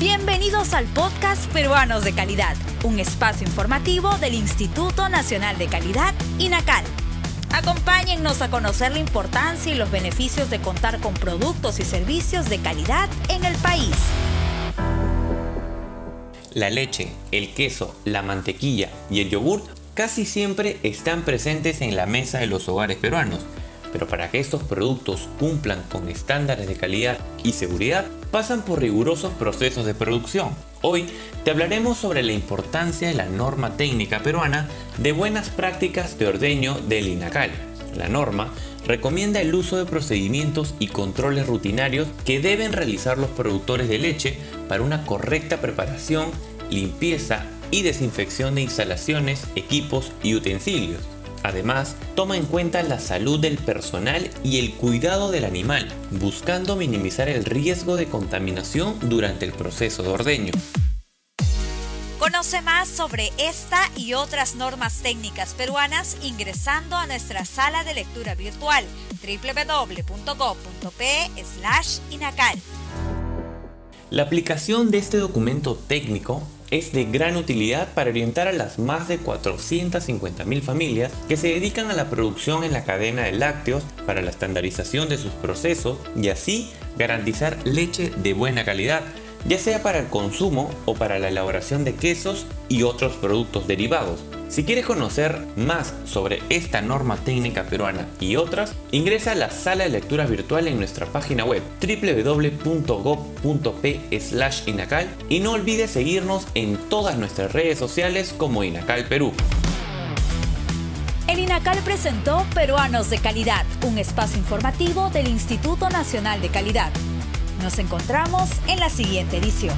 Bienvenidos al podcast Peruanos de Calidad, un espacio informativo del Instituto Nacional de Calidad, INACAL. Acompáñennos a conocer la importancia y los beneficios de contar con productos y servicios de calidad en el país. La leche, el queso, la mantequilla y el yogur casi siempre están presentes en la mesa de los hogares peruanos, pero para que estos productos cumplan con estándares de calidad y seguridad, pasan por rigurosos procesos de producción. Hoy te hablaremos sobre la importancia de la norma técnica peruana de buenas prácticas de ordeño del INACAL. La norma recomienda el uso de procedimientos y controles rutinarios que deben realizar los productores de leche para una correcta preparación, limpieza y desinfección de instalaciones, equipos y utensilios. Además, toma en cuenta la salud del personal y el cuidado del animal, buscando minimizar el riesgo de contaminación durante el proceso de ordeño. Conoce más sobre esta y otras normas técnicas peruanas ingresando a nuestra sala de lectura virtual www.gov.pe/inacal. La aplicación de este documento técnico es de gran utilidad para orientar a las más de 450.000 familias que se dedican a la producción en la cadena de lácteos para la estandarización de sus procesos y así garantizar leche de buena calidad, ya sea para el consumo o para la elaboración de quesos y otros productos derivados. Si quieres conocer más sobre esta norma técnica peruana y otras, ingresa a la sala de lectura virtual en nuestra página web www.gov.p/inacal y no olvides seguirnos en todas nuestras redes sociales como Inacal Perú. El INACAL presentó Peruanos de Calidad, un espacio informativo del Instituto Nacional de Calidad. Nos encontramos en la siguiente edición.